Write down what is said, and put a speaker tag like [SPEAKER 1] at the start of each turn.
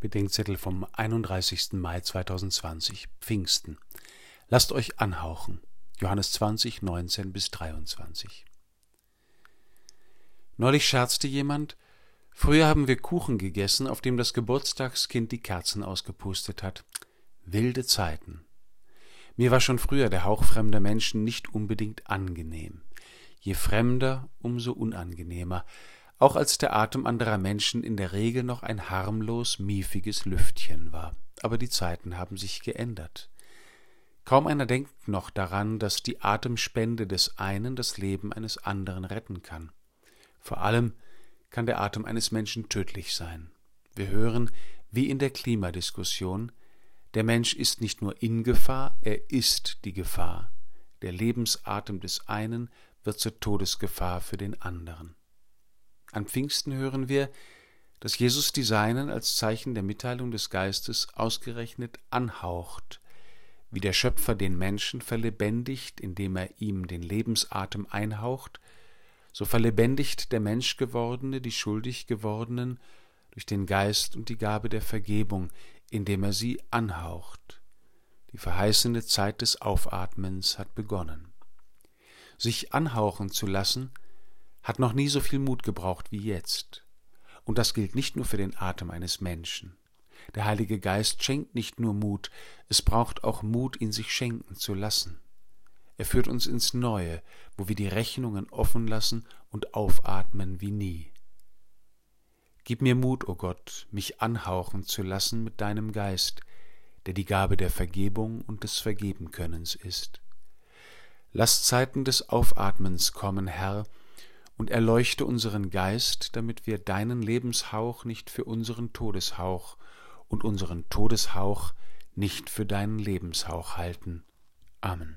[SPEAKER 1] Bedenkzettel vom 31. Mai 2020, Pfingsten. Lasst euch anhauchen. Johannes 20, 19 bis 23. Neulich scherzte jemand, früher haben wir Kuchen gegessen, auf dem das Geburtstagskind die Kerzen ausgepustet hat. Wilde Zeiten. Mir war schon früher der Hauch fremder Menschen nicht unbedingt angenehm. Je fremder, umso unangenehmer, auch als der Atem anderer Menschen in der Regel noch ein harmlos miefiges Lüftchen war. Aber die Zeiten haben sich geändert. Kaum einer denkt noch daran, dass die Atemspende des einen das Leben eines anderen retten kann. Vor allem kann der Atem eines Menschen tödlich sein. Wir hören, wie in der Klimadiskussion, der Mensch ist nicht nur in Gefahr, er ist die Gefahr. Der Lebensatem des einen wird zur Todesgefahr für den anderen. An Pfingsten hören wir, dass Jesus die Seinen als Zeichen der Mitteilung des Geistes ausgerechnet anhaucht, wie der Schöpfer den Menschen verlebendigt, indem er ihm den Lebensatem einhaucht, so verlebendigt der Menschgewordene die schuldig gewordenen durch den Geist und die Gabe der Vergebung, indem er sie anhaucht. Die verheißene Zeit des Aufatmens hat begonnen. Sich anhauchen zu lassen, hat noch nie so viel Mut gebraucht wie jetzt. Und das gilt nicht nur für den Atem eines Menschen. Der Heilige Geist schenkt nicht nur Mut, es braucht auch Mut, ihn sich schenken zu lassen. Er führt uns ins Neue, wo wir die Rechnungen offen lassen und aufatmen wie nie. Gib mir Mut, o oh Gott, mich anhauchen zu lassen mit deinem Geist, der die Gabe der Vergebung und des Vergebenkönnens ist. Lass Zeiten des Aufatmens kommen, Herr, und erleuchte unseren Geist, damit wir deinen Lebenshauch nicht für unseren Todeshauch und unseren Todeshauch nicht für deinen Lebenshauch halten. Amen.